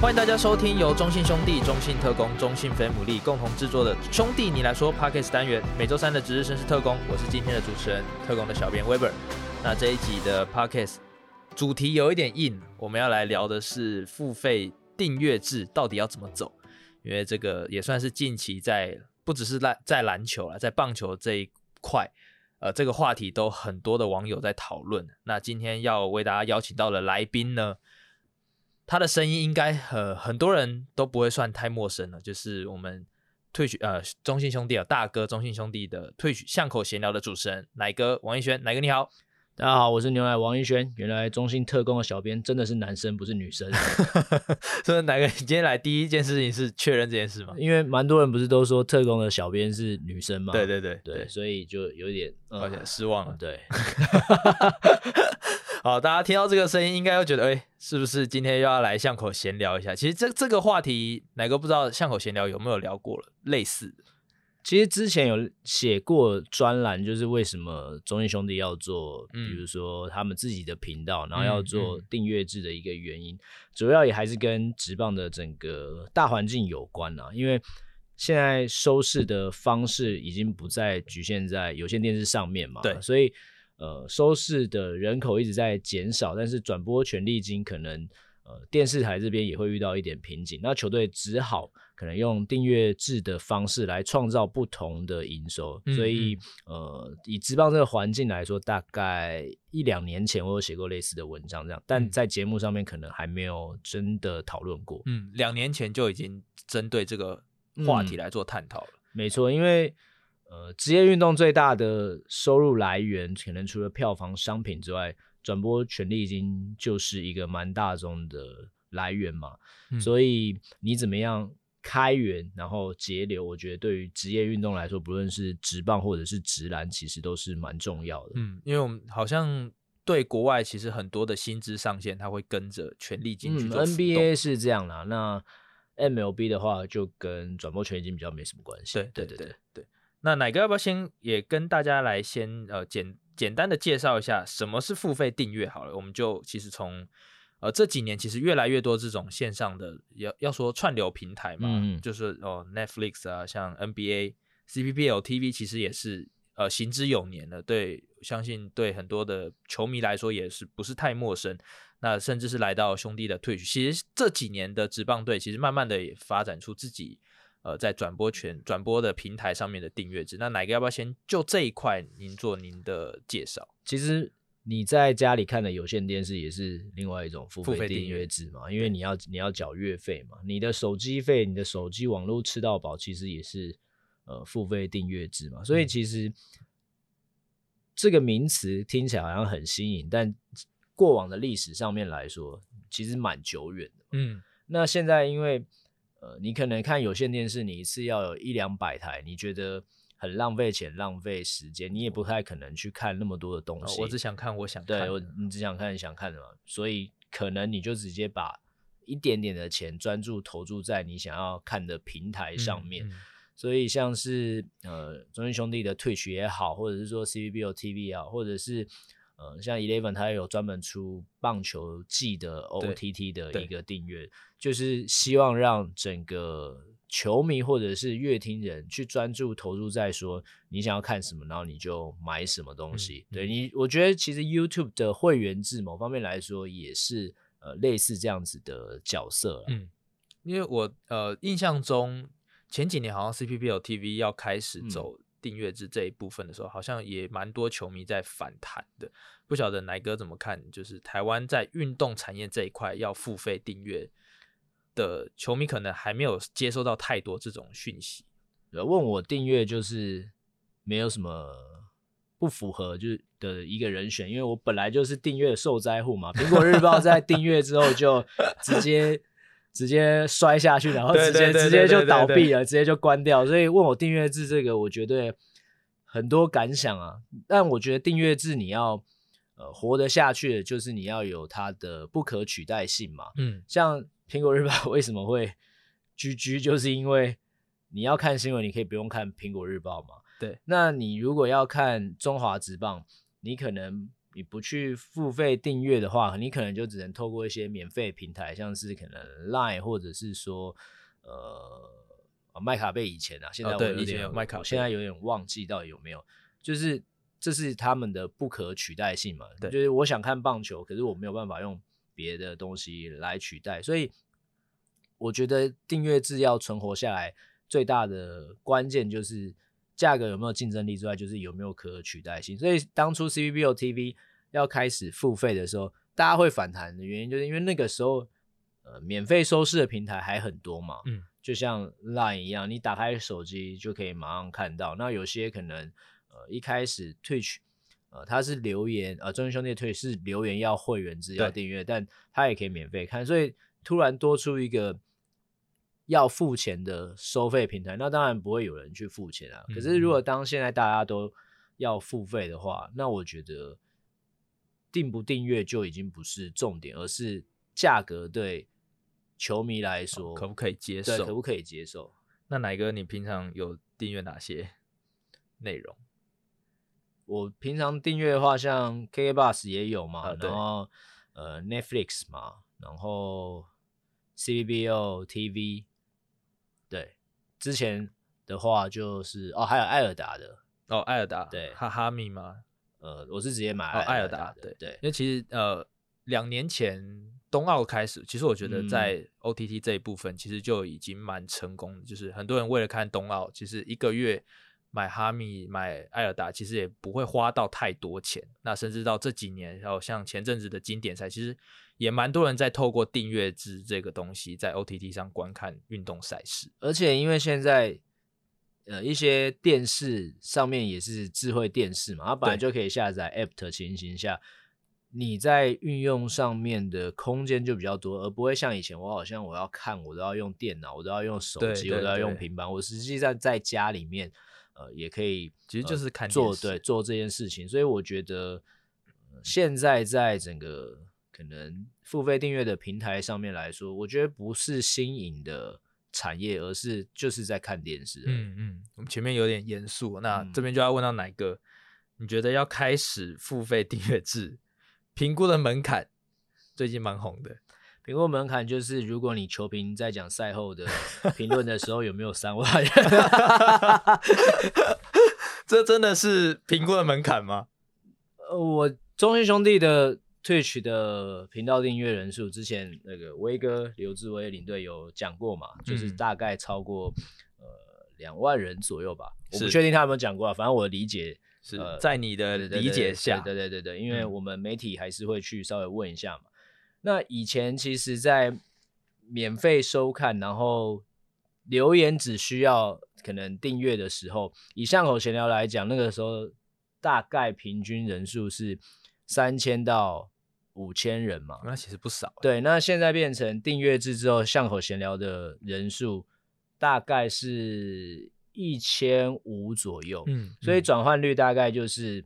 欢迎大家收听由中信兄弟、中信特工、中信飞姆利共同制作的《兄弟你来说》Podcast 单元。每周三的值日生是特工，我是今天的主持人，特工的小编 Weber。那这一集的 Podcast 主题有一点硬，我们要来聊的是付费订阅制到底要怎么走，因为这个也算是近期在不只是在在篮球啊，在棒球这一块。呃，这个话题都很多的网友在讨论。那今天要为大家邀请到的来宾呢，他的声音应该很很多人都不会算太陌生了，就是我们退去呃中信兄弟啊大哥中信兄弟的退去巷口闲聊的主持人奶哥王一轩，奶哥你好。大家好，我是牛奶王一轩。原来中心特工的小编真的是男生，不是女生。所以，哪个你今天来第一件事情是确认这件事吗？因为蛮多人不是都说特工的小编是女生吗？对对对对，所以就有点而且、嗯、失望了。对，好，大家听到这个声音，应该会觉得，哎、欸，是不是今天又要来巷口闲聊一下？其实这这个话题，哪个不知道巷口闲聊有没有聊过了类似的？其实之前有写过专栏，就是为什么中信兄弟要做，比如说他们自己的频道，然后要做订阅制的一个原因，主要也还是跟职棒的整个大环境有关啊。因为现在收视的方式已经不再局限在有线电视上面嘛，对，所以呃，收视的人口一直在减少，但是转播权利金可能呃电视台这边也会遇到一点瓶颈，那球队只好。可能用订阅制的方式来创造不同的营收，嗯、所以呃，以职棒这个环境来说，大概一两年前我有写过类似的文章，这样，但在节目上面可能还没有真的讨论过。嗯，两年前就已经针对这个话题来做探讨了。嗯、没错，因为呃，职业运动最大的收入来源，可能除了票房、商品之外，转播权利金就是一个蛮大宗的来源嘛。嗯、所以你怎么样？开源，然后节流，我觉得对于职业运动来说，不论是直棒或者是直篮，其实都是蛮重要的。嗯，因为我们好像对国外其实很多的薪资上限，它会跟着权力金去做。嗯，NBA 是这样啦，那 MLB 的话就跟转播权已经比较没什么关系。对对对对对。那奶哥要不要先也跟大家来先呃简简单的介绍一下什么是付费订阅？好了，我们就其实从。呃，这几年其实越来越多这种线上的要要说串流平台嘛，嗯、就是哦 Netflix 啊，像 NBA、CPBL TV 其实也是呃行之有年的。对，相信对很多的球迷来说也是不是太陌生。那甚至是来到兄弟的退许，其实这几年的职棒队其实慢慢的也发展出自己呃在转播权转播的平台上面的订阅制。那哪个要不要先就这一块您做您的介绍？其实。你在家里看的有线电视也是另外一种付费订阅制嘛？因为你要你要缴月费嘛。你的手机费、你的手机网络吃到饱，其实也是呃付费订阅制嘛。所以其实这个名词听起来好像很新颖，但过往的历史上面来说，其实蛮久远的。嗯，那现在因为呃，你可能看有线电视，你一次要有一两百台，你觉得？很浪费钱，浪费时间，你也不太可能去看那么多的东西。哦、我只想看我想看的。对，我你只想看你想看的嘛，所以可能你就直接把一点点的钱专注投注在你想要看的平台上面。嗯嗯、所以像是呃中信兄弟的退学也好，或者是说 CBBO TV 啊，或者是呃像 Eleven 它也有专门出棒球季的 OTT 的一个订阅，就是希望让整个。球迷或者是乐听人去专注投入在说你想要看什么，然后你就买什么东西。嗯、对你，我觉得其实 YouTube 的会员制某方面来说也是呃类似这样子的角色。嗯，因为我呃印象中前几年好像 CPBL TV 要开始走订阅制这一部分的时候，好像也蛮多球迷在反弹的。不晓得奶哥怎么看？就是台湾在运动产业这一块要付费订阅。的球迷可能还没有接收到太多这种讯息，问我订阅就是没有什么不符合就是的一个人选，因为我本来就是订阅受灾户嘛。苹果日报在订阅之后就直接直接摔下去，然后直接直接就倒闭了，直接就关掉。所以问我订阅制这个，我觉得很多感想啊。但我觉得订阅制你要呃活得下去的，就是你要有它的不可取代性嘛。嗯，像。苹果日报为什么会 GG？就是因为你要看新闻，你可以不用看苹果日报嘛。对，那你如果要看中华职棒，你可能你不去付费订阅的话，你可能就只能透过一些免费平台，像是可能 Line 或者是说呃麦卡贝以前啊，现在我有点、哦、麦卡，现在有点忘记到底有没有，就是这是他们的不可取代性嘛。对，就是我想看棒球，可是我没有办法用别的东西来取代，所以我觉得订阅制要存活下来，最大的关键就是。价格有没有竞争力之外，就是有没有可取代性。所以当初 CBBO TV 要开始付费的时候，大家会反弹的原因，就是因为那个时候，呃，免费收视的平台还很多嘛。嗯，就像 Line 一样，你打开手机就可以马上看到。那有些可能，呃，一开始 Twitch，呃，它是留言，呃，中英兄弟退是留言要会员制要订阅，但它也可以免费看。所以突然多出一个。要付钱的收费平台，那当然不会有人去付钱啊。可是如果当现在大家都要付费的话，嗯，那我觉得订不订阅就已经不是重点，而是价格对球迷来说可不可以接受？可不可以接受？那乃哥，你平常有订阅哪些内容？我平常订阅的话，像 KK Bus 也有嘛，然后呃 Netflix 嘛，然后 CBO TV。对，之前的话就是哦，还有艾尔达的。哦，艾尔达对，哈哈密吗？呃，我是直接买艾尔达、的、对对，因为其实呃，两年前冬奥开始，其实我觉得在 OTT 这一部分其实就已经蛮成功的，嗯、就是很多人为了看冬奥，其实一个月买哈密买艾尔达，其实也不会花到太多钱。那甚至到这几年，然后像前阵子的经典赛，其实。也蛮多人在透过订阅制这个东西，在 OTT 上观看运动赛事，而且因为现在呃一些电视上面也是智慧电视嘛，它本来就可以下载 App 的情形下，你在运用上面的空间就比较多，而不会像以前我好像我要看我都要用电脑，我都要用手机，我都要用平板，我实际上在家里面呃也可以，其实就是看、呃、做对做这件事情，所以我觉得、呃、现在在整个。可能付费订阅的平台上面来说，我觉得不是新颖的产业，而是就是在看电视。嗯嗯，我们前面有点严肃，那这边就要问到乃哥，你觉得要开始付费订阅制，评估的门槛最近蛮红的。评估门槛就是，如果你球评在讲赛后的 评论的时候有没有三万人，这真的是评估的门槛吗？呃，我中信兄弟的。Twitch 的频道订阅人数，之前那个威哥刘志威领队有讲过嘛，就是大概超过呃两万人左右吧。我不确定他有没有讲过啊，反正我的理解是在你的理解下，对对对对，因为我们媒体还是会去稍微问一下嘛。那以前其实，在免费收看，然后留言只需要可能订阅的时候，以巷口闲聊来讲，那个时候大概平均人数是。三千到五千人嘛，那其实不少。对，那现在变成订阅制之后，巷口闲聊的人数大概是一千五左右。嗯，嗯，所以转换率大概就是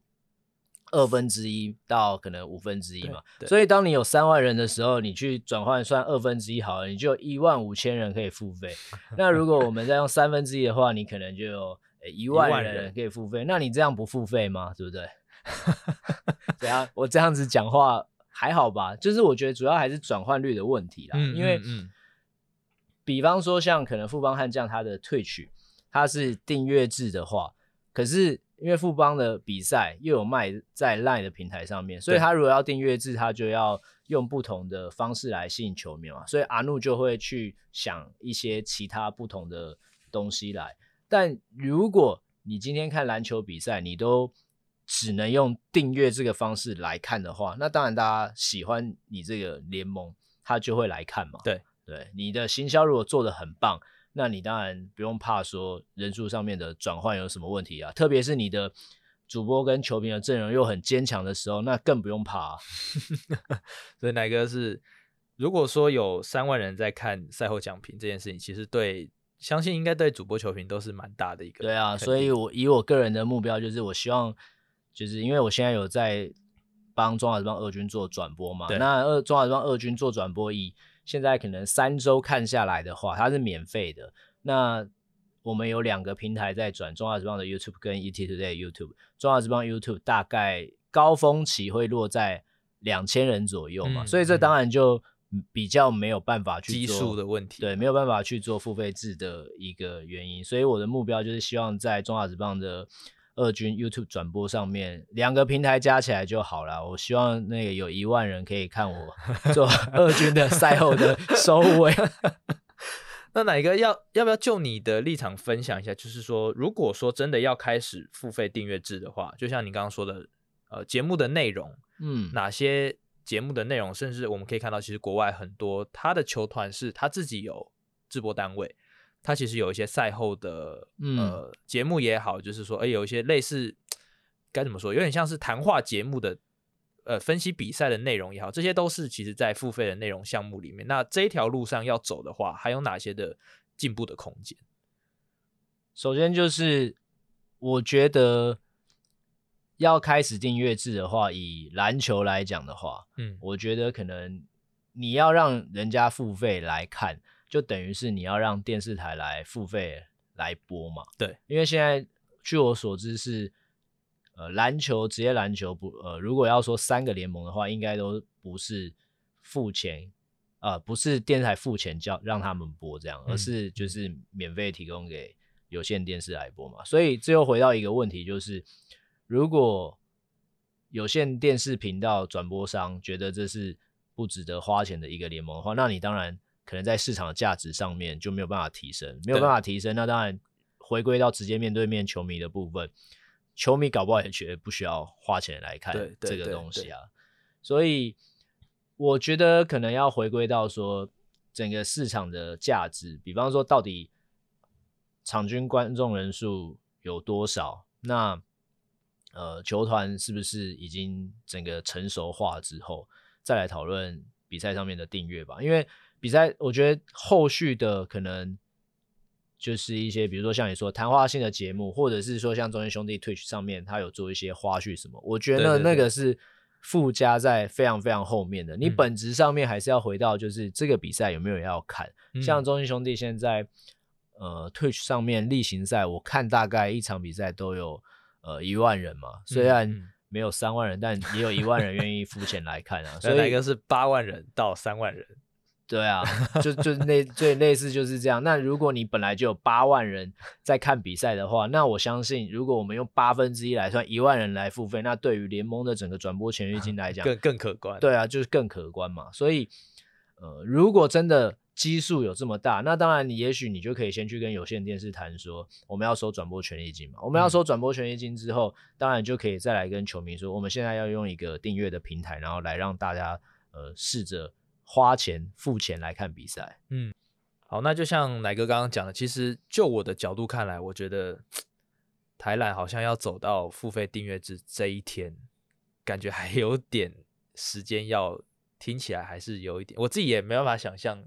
二分之一到可能五分之一嘛。所以当你有三万人的时候，你去转换算二分之一好了，你就一万五千人可以付费。那如果我们再用三分之一的话，你可能就有一万人可以付费。那你这样不付费吗？对不对？对啊，我这样子讲话还好吧？就是我觉得主要还是转换率的问题啦。嗯、因为，嗯，比方说像可能富邦悍将他的 Twitch，它是订阅制的话，可是因为富邦的比赛又有卖在 Line 的平台上面，所以他如果要订阅制，他就要用不同的方式来吸引球迷嘛。所以阿怒就会去想一些其他不同的东西来。但如果你今天看篮球比赛，你都只能用订阅这个方式来看的话，那当然大家喜欢你这个联盟，他就会来看嘛。对对，你的行销如果做得很棒，那你当然不用怕说人数上面的转换有什么问题啊。特别是你的主播跟球评的阵容又很坚强的时候，那更不用怕啊。所以乃哥是，如果说有三万人在看赛后讲评这件事情，其实对，相信应该对主播球评都是蛮大的一个。对啊，所以我以我个人的目标就是，我希望。就是因为我现在有在帮中华职棒二军做转播嘛，那二中华职棒二军做转播，以现在可能三周看下来的话，它是免费的。那我们有两个平台在转中华职棒的 YouTube 跟 ETtoday YouTube。中华职棒 YouTube 大概高峰期会落在两千人左右嘛，嗯、所以这当然就比较没有办法去做基数的问题，对，没有办法去做付费制的一个原因。所以我的目标就是希望在中华职棒的二军 YouTube 转播上面，两个平台加起来就好了。我希望那个有一万人可以看我 做二军的赛后的收尾。那哪一个要要不要就你的立场分享一下？就是说，如果说真的要开始付费订阅制的话，就像你刚刚说的，呃，节目的内容，嗯，哪些节目的内容，甚至我们可以看到，其实国外很多他的球团是他自己有直播单位，他其实有一些赛后的呃节目也好，就是说，哎，有一些类似该怎么说，有点像是谈话节目的。呃，分析比赛的内容也好，这些都是其实在付费的内容项目里面。那这一条路上要走的话，还有哪些的进步的空间？首先就是我觉得要开始订阅制的话，以篮球来讲的话，嗯，我觉得可能你要让人家付费来看，就等于是你要让电视台来付费来播嘛。对，因为现在据我所知是。呃，篮球职业篮球不呃，如果要说三个联盟的话，应该都不是付钱，呃，不是电视台付钱叫让他们播这样，而是就是免费提供给有线电视来播嘛。所以最后回到一个问题，就是如果有线电视频道转播商觉得这是不值得花钱的一个联盟的话，那你当然可能在市场的价值上面就没有办法提升，没有办法提升，那当然回归到直接面对面球迷的部分。球迷搞不好也觉得不需要花钱来看这个东西啊，所以我觉得可能要回归到说整个市场的价值，比方说到底场均观众人数有多少，那呃球团是不是已经整个成熟化之后，再来讨论比赛上面的订阅吧，因为比赛我觉得后续的可能。就是一些，比如说像你说谈话性的节目，或者是说像中信兄弟 Twitch 上面，他有做一些花絮什么，我觉得那个是附加在非常非常后面的。你本质上面还是要回到，就是这个比赛有没有人要看。嗯、像中信兄弟现在，呃，Twitch 上面例行赛，我看大概一场比赛都有呃一万人嘛，虽然没有三万人，但也有一万人愿意付钱来看啊。所以哪个是八万人到三万人？对啊，就就类最类似就是这样。那如果你本来就有八万人在看比赛的话，那我相信，如果我们用八分之一来算，一万人来付费，那对于联盟的整个转播权益金来讲，更更可观。对啊，就是更可观嘛。所以，呃，如果真的基数有这么大，那当然你也许你就可以先去跟有线电视谈说，我们要收转播权益金嘛。我们要收转播权益金之后，嗯、当然就可以再来跟球迷说，我们现在要用一个订阅的平台，然后来让大家呃试着。花钱付钱来看比赛，嗯，好，那就像奶哥刚刚讲的，其实就我的角度看来，我觉得台篮好像要走到付费订阅制这一天，感觉还有点时间要，听起来还是有一点，我自己也没办法想象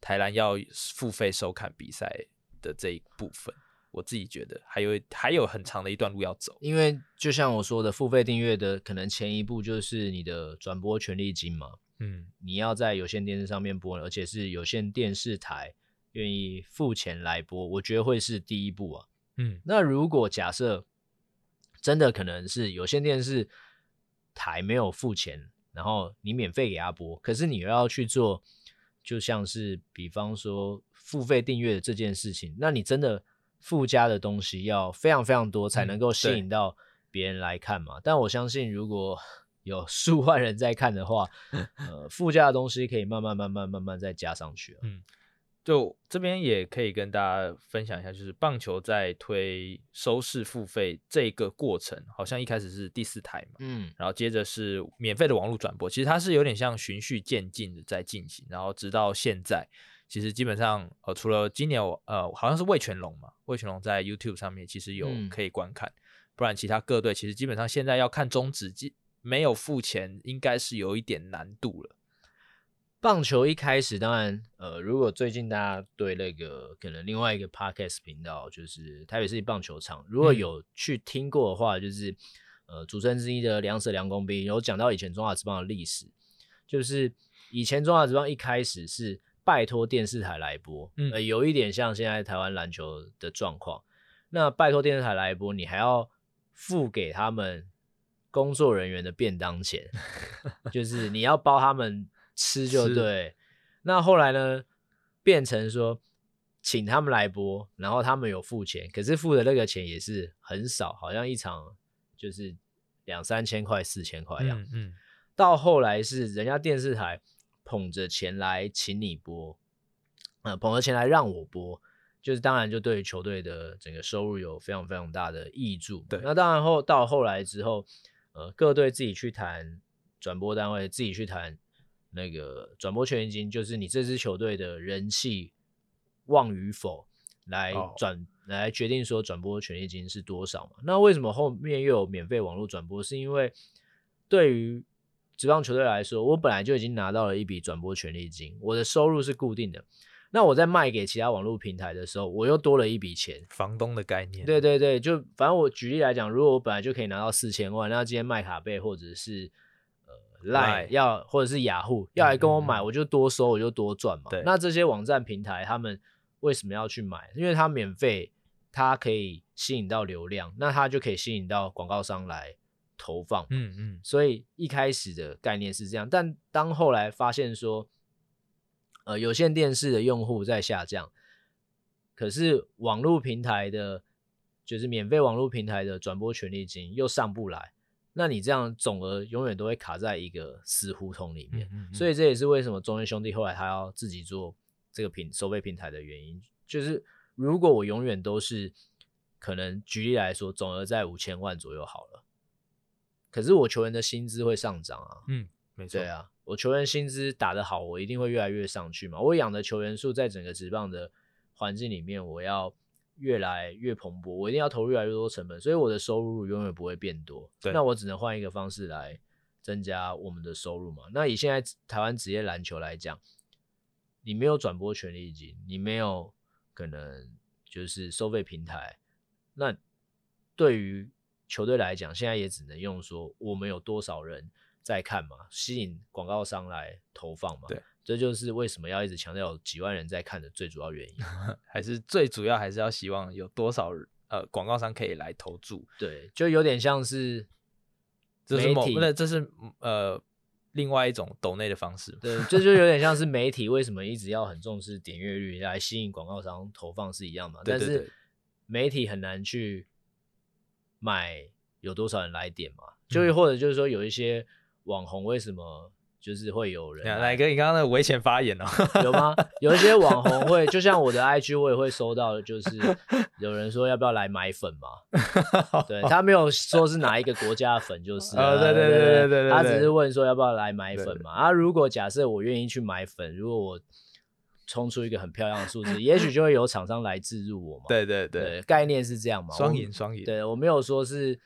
台篮要付费收看比赛的这一部分，我自己觉得还有还有很长的一段路要走，因为就像我说的，付费订阅的可能前一步就是你的转播权利金嘛。嗯，你要在有线电视上面播，而且是有线电视台愿意付钱来播，我觉得会是第一步啊。嗯，那如果假设真的可能是有线电视台没有付钱，然后你免费给他播，可是你又要去做，就像是比方说付费订阅的这件事情，那你真的附加的东西要非常非常多才能够吸引到别人来看嘛。嗯，但我相信如果有数万人在看的话，呃，附加的东西可以慢慢、慢慢、慢慢再加上去。嗯，就这边也可以跟大家分享一下，就是棒球在推收视付费这个过程，好像一开始是第四台嘛，嗯，然后接着是免费的网络转播，其实它是有点像循序渐进的在进行，然后直到现在，其实基本上呃，除了今年我呃，好像是魏全龙嘛，魏全龙在 YouTube 上面其实有可以观看，嗯、不然其他各队其实基本上现在要看中职没有付钱，应该是有一点难度了。棒球一开始，当然，呃，如果最近大家对那个可能另外一个 podcast 频道，就是台北市棒球场，如果有去听过的话，就是呃，主持人之一的梁舍梁公斌有讲到以前中华职棒的历史，就是以前中华职棒一开始是拜托电视台来播，嗯，呃，有一点像现在台湾篮球的状况。那拜托电视台来播，你还要付给他们。工作人员的便当钱，就是你要包他们吃就对。那后来呢，变成说请他们来播，然后他们有付钱，可是付的那个钱也是很少，好像一场就是两三千块、四千块一样。嗯，嗯。到后来是人家电视台捧着钱来请你播，呃，捧着钱来让我播。就是当然，就对于球队的整个收入有非常非常大的益助。对，那当然后到后来之后，呃，各队自己去谈转播单位，自己去谈那个转播权利金，就是你这支球队的人气旺与否来转、哦、来决定说转播权利金是多少嘛。那为什么后面又有免费网络转播？是因为对于职棒球队来说，我本来就已经拿到了一笔转播权利金，我的收入是固定的。那我在卖给其他网络平台的时候，我又多了一笔钱，房东的概念。对对对，就反正我举例来讲，如果我本来就可以拿到四千万，那今天麦卡贝或者是呃 Line 要或者是雅虎要来跟我买，嗯嗯，我就多收，我就多赚嘛。对。那这些网站平台他们为什么要去买？因为它免费，它可以吸引到流量，那它就可以吸引到广告商来投放。嗯嗯。所以一开始的概念是这样，但当后来发现说。呃，有线电视的用户在下降，可是网络平台的，就是免费网络平台的转播权利金又上不来，那你这样总额永远都会卡在一个死胡同里面。嗯嗯嗯，所以这也是为什么中间兄弟后来他要自己做这个平收费平台的原因。就是如果我永远都是可能举例来说，总额在五千万左右好了，可是我球员的薪资会上涨啊。嗯，没错。对啊。我球员薪资打得好，我一定会越来越上去嘛。我养的球员数在整个职棒的环境里面，我要越来越蓬勃，我一定要投入越来越多成本，所以我的收入永远不会变多。对，那我只能换一个方式来增加我们的收入嘛。那以现在台湾职业篮球来讲，你没有转播权利金，你没有可能就是收费平台，那对于球队来讲，现在也只能用说我们有多少人。在看嘛，吸引广告商来投放嘛，对，这就是为什么要一直强调有几万人在看的最主要原因，还是最主要还是要希望有多少呃广告商可以来投注，对，就有点像是这是某，那这是呃另外一种抖内的方式，对，这就有点像是媒体为什么一直要很重视点阅率来吸引广告商投放是一样嘛，对对对，但是媒体很难去买有多少人来点嘛，就或者就是说有一些。网红为什么就是会有人来？来跟你刚刚那个危险发言哦，有吗？有一些网红 会，就像我的 IG，我也会收到，就是有人说要不要来买粉嘛？对，他没有说是哪一个国家的粉，就是啊，对对对对对对，他只是问说要不要来买粉嘛？啊，如果假设我愿意去买粉，如果我冲出一个很漂亮的数字，也许就会有厂商来置入我嘛？对对对，对，概念是这样嘛？双赢双赢。对，我没有说是。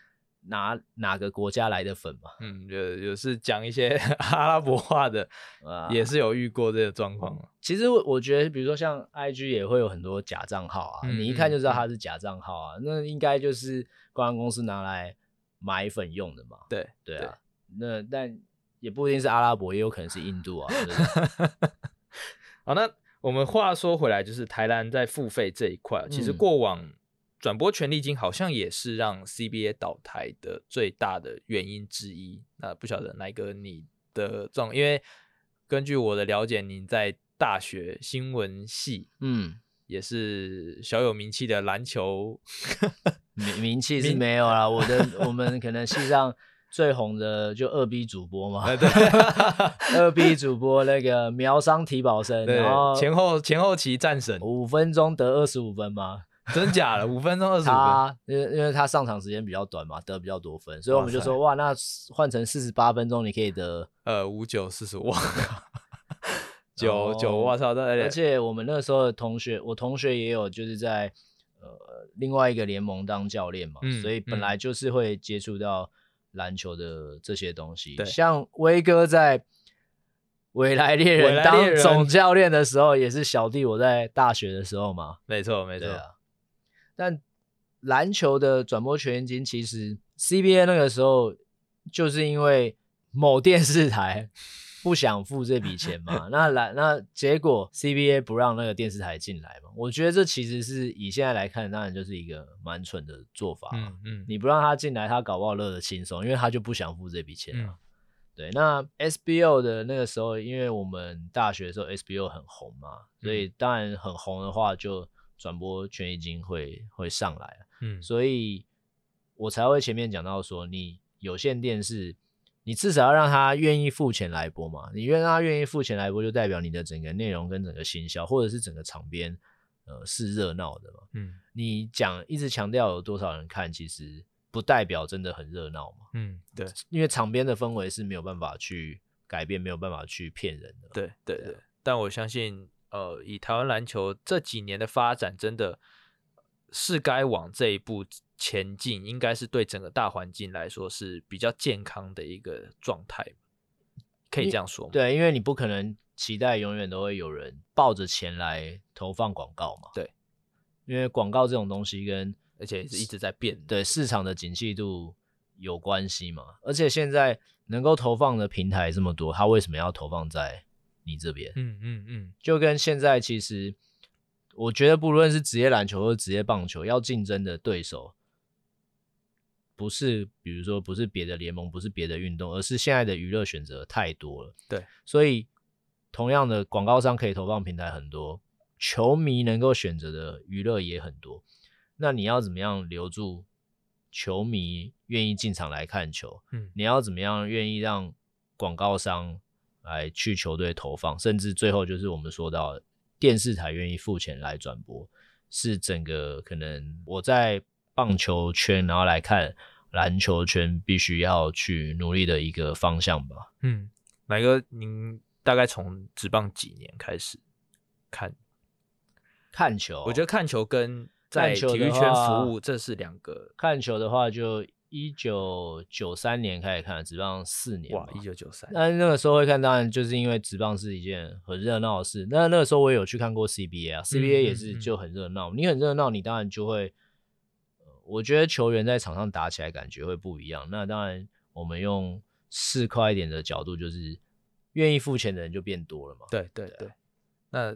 哪哪个国家来的粉嘛？嗯，有有是讲一些 阿拉伯话的，啊，也是有遇过这个状况。其实我觉得，比如说像 IG 也会有很多假账号啊，嗯、你一看就知道它是假账号啊，嗯、那应该就是公关公司拿来买粉用的嘛。对对啊，对那但也不一定是阿拉伯，也有可能是印度啊。好，那我们话说回来，就是台南在付费这一块，其实过往、嗯。转播权利金好像也是让 CBA 倒台的最大的原因之一。那不晓得哪一个你的状，因为根据我的了解，你在大学新闻系，嗯，也是小有名气的篮球 名名气是没有啦。我的 我们可能系上最红的就二 B 主播嘛，对，二 B 主播那个苗商体保生，然后前后前后期战神，五分钟得二十五分吗？真假的？五分钟二十五分，因为因为他上场时间比较短嘛，得比较多分，所以我们就说哇，那换成四十八分钟，你可以得 呃五九四十五，九九我操！而且我们那时候的同学，我同学也有就是在呃另外一个联盟当教练嘛，嗯、所以本来就是会接触到篮球的这些东西。对，像威哥在未来猎人当总教练的时候，也是小弟我在大学的时候嘛，没错没错。但篮球的转播权金，其实 CBA 那个时候就是因为某电视台不想付这笔钱嘛。那来，那结果 CBA 不让那个电视台进来嘛？我觉得这其实是以现在来看，当然就是一个蛮蠢的做法。嗯嗯，你不让他进来，他搞不好乐得轻松，因为他就不想付这笔钱嘛。嗯、对，那 SBO 的那个时候，因为我们大学的时候 SBO 很红嘛，所以当然很红的话，就转播权益金会会上来。嗯，所以我才会前面讲到说，你有线电视。你至少要让他愿意付钱来播嘛？你愿让他愿意付钱来播，就代表你的整个内容跟整个行销，或者是整个场边，呃，是热闹的嘛。嗯，你讲一直强调有多少人看，其实不代表真的很热闹嘛。嗯，对，因为场边的氛围是没有办法去改变，没有办法去骗人的。对对对，但我相信，呃，以台湾篮球这几年的发展，真的是该往这一步前进应该是对整个大环境来说是比较健康的一个状态，可以这样说吗？对，因为你不可能期待永远都会有人抱着钱来投放广告嘛。对，因为广告这种东西跟而且是一直在变，对市场的景气度有关系嘛。而且现在能够投放的平台这么多，他为什么要投放在你这边？嗯嗯嗯，就跟现在其实我觉得不论是职业篮球或者职业棒球，要竞争的对手。不是，比如说不是别的联盟，不是别的运动，而是现在的娱乐选择太多了。对，所以同样的广告商可以投放平台很多，球迷能够选择的娱乐也很多。那你要怎么样留住球迷愿意进场来看球？嗯，你要怎么样愿意让广告商来去球队投放，甚至最后就是我们说到电视台愿意付钱来转播，是整个可能我在棒球圈然后来看。篮球圈必须要去努力的一个方向吧。嗯，乃哥，您大概从职棒几年开始看看球？我觉得看球跟在体育圈服务这是两个。看球的话，就一九九三年开始看，职棒四年。哇，一九九三。那那个时候会看，当然就是因为职棒是一件很热闹的事。那那个时候我也有去看过 CBA 啊，CBA 也是就很热闹。你很热闹，你当然就会。我觉得球员在场上打起来感觉会不一样。那当然，我们用市侩一点的角度，就是愿意付钱的人就变多了嘛。对对对。那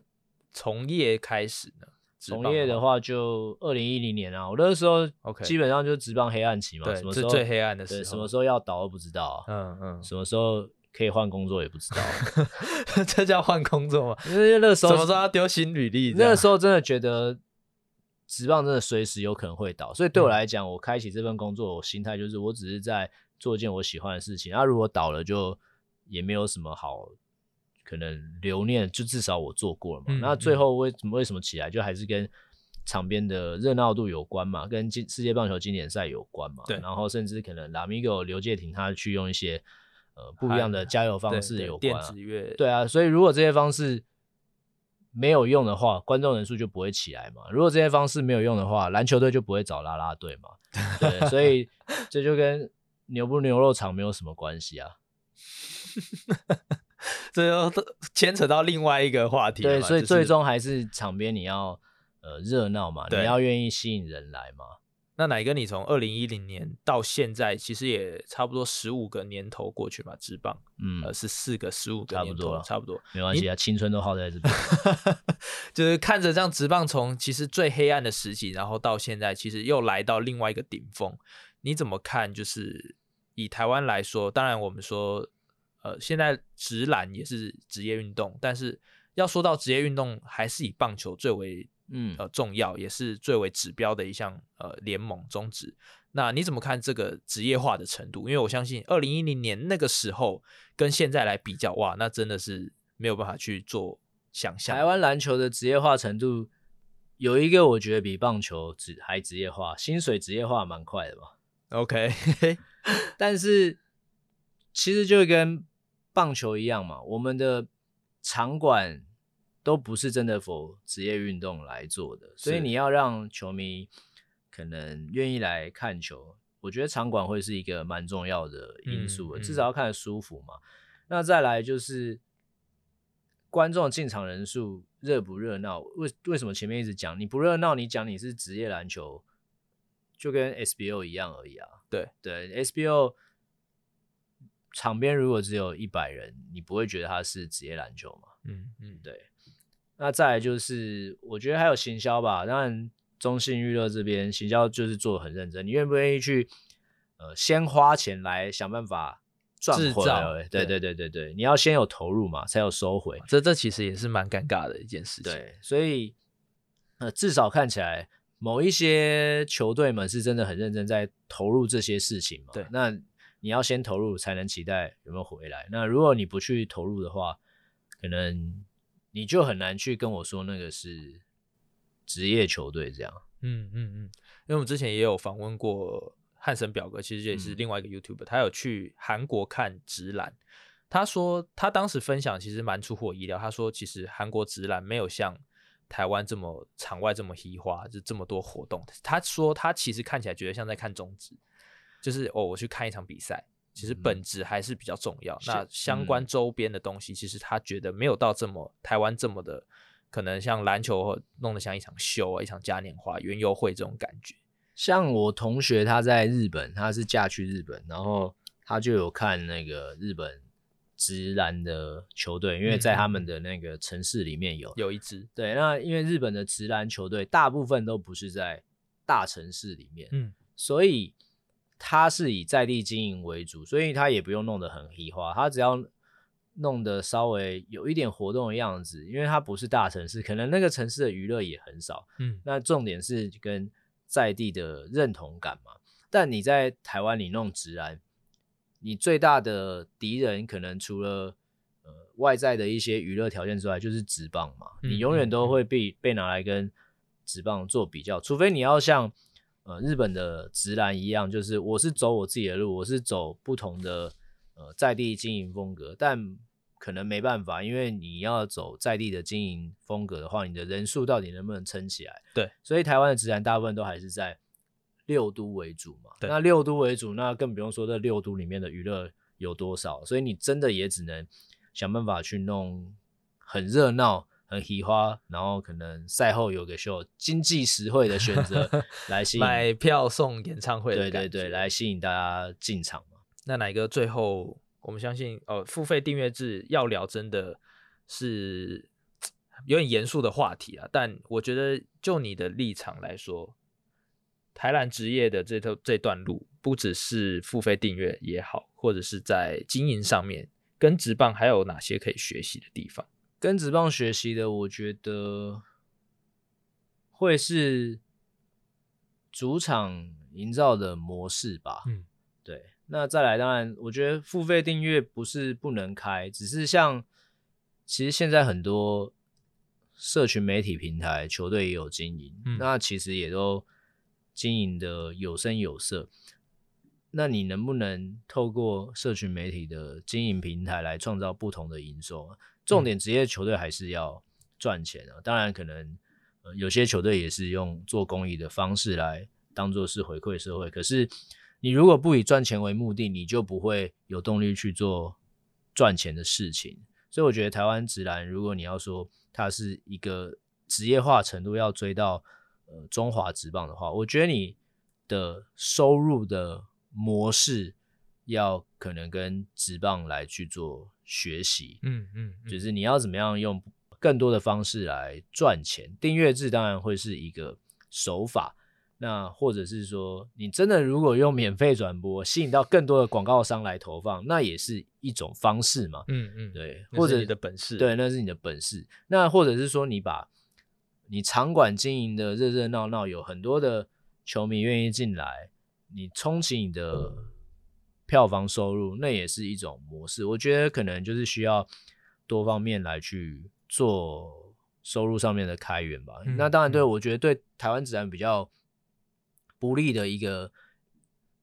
从业开始呢？从业的话，就二零一零年啊，我那个时候基本上就是职棒黑暗期嘛。什么时候最黑暗的时候。什么时候要倒都不知道。嗯嗯。什么时候可以换工作也不知道。这叫换工作吗？因为那时候什么时候要丢新履历？那个时候真的觉得。职棒真的随时有可能会倒，所以对我来讲，我开启这份工作，我心态就是我只是在做一件我喜欢的事情。那如果倒了，就也没有什么好可能留念，就至少我做过了嘛。嗯、那最后为什么为什么起来，就还是跟场边的热闹度有关嘛，跟世界棒球经典赛有关嘛。对，然后甚至可能拉米戈刘介廷他去用一些呃不一样的加油方式有关。对啊，所以如果这些方式。没有用的话，观众人数就不会起来嘛。如果这些方式没有用的话，篮球队就不会找啦啦队嘛。对，所以 这就跟牛不牛肉场没有什么关系啊。这就牵扯到另外一个话题。对，所以最终还是场边你要呃热闹嘛，你要愿意吸引人来嘛。那乃哥，你从二零一零年到现在，其实也差不多十五个年头过去嘛，职棒，嗯，呃，是四个十五个年头，差不多，差不多，没关系啊，青春都耗在这边，就是看着这样职棒从其实最黑暗的时期，然后到现在，其实又来到另外一个顶峰，你怎么看？就是以台湾来说，当然我们说，呃，现在职篮也是职业运动，但是要说到职业运动，还是以棒球最为。嗯，呃，重要也是最为指标的一项呃联盟宗旨。那你怎么看这个职业化的程度？因为我相信二零一零年那个时候跟现在来比较，哇，那真的是没有办法去做想象。台湾篮球的职业化程度有一个，我觉得比棒球职还职业化，薪水职业化蛮快的吧？OK，但是其实就跟棒球一样嘛，我们的场馆。都不是真的 for 职业运动来做的，所以你要让球迷可能愿意来看球，我觉得场馆会是一个蛮重要的因素的，嗯嗯、至少要看得舒服嘛。那再来就是观众进场人数热不热闹？为为什么前面一直讲你不热闹？你讲你是职业篮球，就跟 SBO 一样而已啊。对对，SBO 场边如果只有一百人，你不会觉得它是职业篮球嘛？嗯嗯，对。那再来就是，我觉得还有行销吧。当然，中信娱乐这边行销就是做的很认真。你愿不愿意去呃先花钱来想办法赚回来？对对对对对，你要先有投入嘛，才有收回。这这其实也是蛮尴尬的一件事情。对，所以呃至少看起来某一些球队们是真的很认真在投入这些事情嘛。对，那你要先投入才能期待有没有回来。那如果你不去投入的话，可能。你就很难去跟我说那个是职业球队这样，嗯嗯嗯，因为我们之前也有访问过汉森表哥，其实也是另外一个 YouTuber，、嗯、他有去韩国看直篮，他说他当时分享其实蛮出乎我意料，他说其实韩国直篮没有像台湾这么场外这么嘻哈，就这么多活动。他说他其实看起来觉得像在看中职，就是哦，我去看一场比赛。其实本质还是比较重要。嗯、那相关周边的东西，其实他觉得没有到这么台湾这么的，可能像篮球弄得像一场秀啊，一场嘉年华、园游会这种感觉。像我同学他在日本，他是嫁去日本，然后他就有看那个日本直男的球队，因为在他们的那个城市里面有有一支。对，那因为日本的直篮球队大部分都不是在大城市里面，嗯，所以。他是以在地经营为主，所以它也不用弄得很黑化，它只要弄得稍微有一点活动的样子，因为它不是大城市，可能那个城市的娱乐也很少。嗯，那重点是跟在地的认同感嘛。但你在台湾你弄职篮，你最大的敌人可能除了呃外在的一些娱乐条件之外，就是直棒嘛。你永远都会被被拿来跟直棒做比较，除非你要像。呃，日本的直男一样，就是我是走我自己的路，我是走不同的呃在地经营风格，但可能没办法，因为你要走在地的经营风格的话，你的人数到底能不能撑起来？对，所以台湾的直男大部分都还是在六都为主嘛。对，那六都为主，那更不用说这六都里面的娱乐有多少，所以你真的也只能想办法去弄很热闹。很喜花，然后可能赛后有个秀，经济实惠的选择 来吸引买票送演唱会的，对对对，来吸引大家进场嘛。那哪一个最后我们相信哦，付费订阅制要聊真的是有点严肃的话题啊。但我觉得就你的立场来说，台南职业的这头这段路，不只是付费订阅也好，或者是在经营上面，跟职棒还有哪些可以学习的地方？跟职棒学习的，我觉得会是主场营造的模式吧。嗯，对。那再来，当然，我觉得付费订阅不是不能开，只是像其实现在很多社群媒体平台球队也有经营，嗯，那其实也都经营的有声有色。那你能不能透过社群媒体的经营平台来创造不同的营收？重点职业球队还是要赚钱啊，当然可能呃有些球队也是用做公益的方式来当做是回馈社会。可是你如果不以赚钱为目的，你就不会有动力去做赚钱的事情。所以我觉得台湾直男，如果你要说它是一个职业化程度要追到呃中华职棒的话，我觉得你的收入的模式要可能跟直棒来去做。学习，嗯嗯，就是你要怎么样用更多的方式来赚钱。订阅制当然会是一个手法，那或者是说，你真的如果用免费转播吸引到更多的广告商来投放，那也是一种方式嘛。嗯嗯，对，或者你的本事，对，那是你的本事。那或者是说，你把你场馆经营的热热闹闹，有很多的球迷愿意进来，你充其你的。票房收入，那也是一种模式，我觉得可能就是需要多方面来去做收入上面的开源吧。嗯、那当然，对、嗯、我觉得对台湾自然比较不利的一个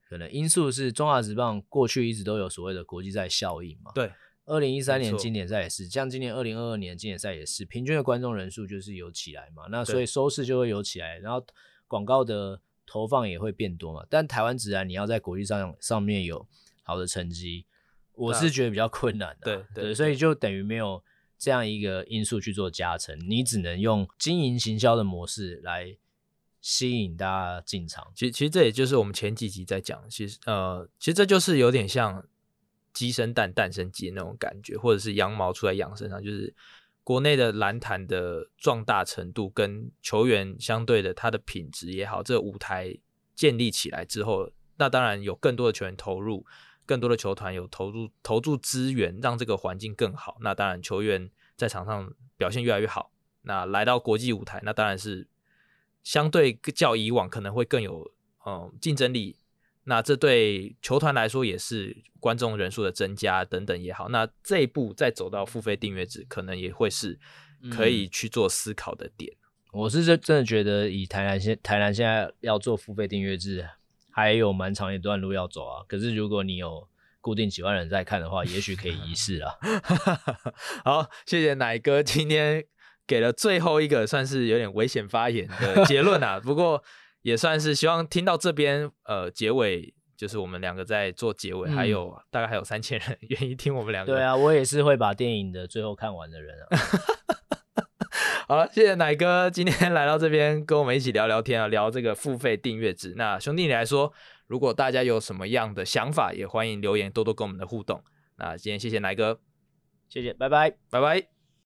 可能因素是，中华职棒过去一直都有所谓的国际赛效应嘛。对，二零一三年经典赛也是，像今年二零二二年经典赛也是，平均的观众人数就是有起来嘛，那所以收视就会有起来，然后广告的。投放也会变多嘛，但台湾直然你要在国际上上面有好的成绩，我是觉得比较困难的。对对，对，所以就等于没有这样一个因素去做加成，你只能用经营行销的模式来吸引大家进场。其实其实这也就是我们前几集在讲，其实呃，其实这就是有点像鸡生蛋，蛋生鸡那种感觉，或者是羊毛出在羊身上，就是国内的篮坛的壮大程度跟球员相对的他的品质也好，这个舞台建立起来之后，那当然有更多的球员投入，更多的球团有投入投注资源，让这个环境更好。那当然球员在场上表现越来越好，那来到国际舞台，那当然是相对较以往可能会更有嗯竞争力。那这对球团来说也是观众人数的增加等等也好，那这一步再走到付费订阅制，可能也会是可以去做思考的点。嗯、我是真真的觉得，以台南现台南现在要做付费订阅制，还有蛮长一段路要走啊。可是如果你有固定几万人在看的话，也许可以一试啊。好，谢谢奶哥今天给了最后一个算是有点危险发言的结论啊。不过。也算是希望听到这边，呃，结尾就是我们两个在做结尾，嗯、还有大概还有三千人 愿意听我们两个。对啊，我也是会把电影的最后看完的人啊。好了，谢谢奶哥今天来到这边跟我们一起聊聊天啊，聊这个付费订阅制。那兄弟你来说，如果大家有什么样的想法，也欢迎留言多多跟我们的互动。那今天谢谢奶哥，谢谢，拜拜，拜拜。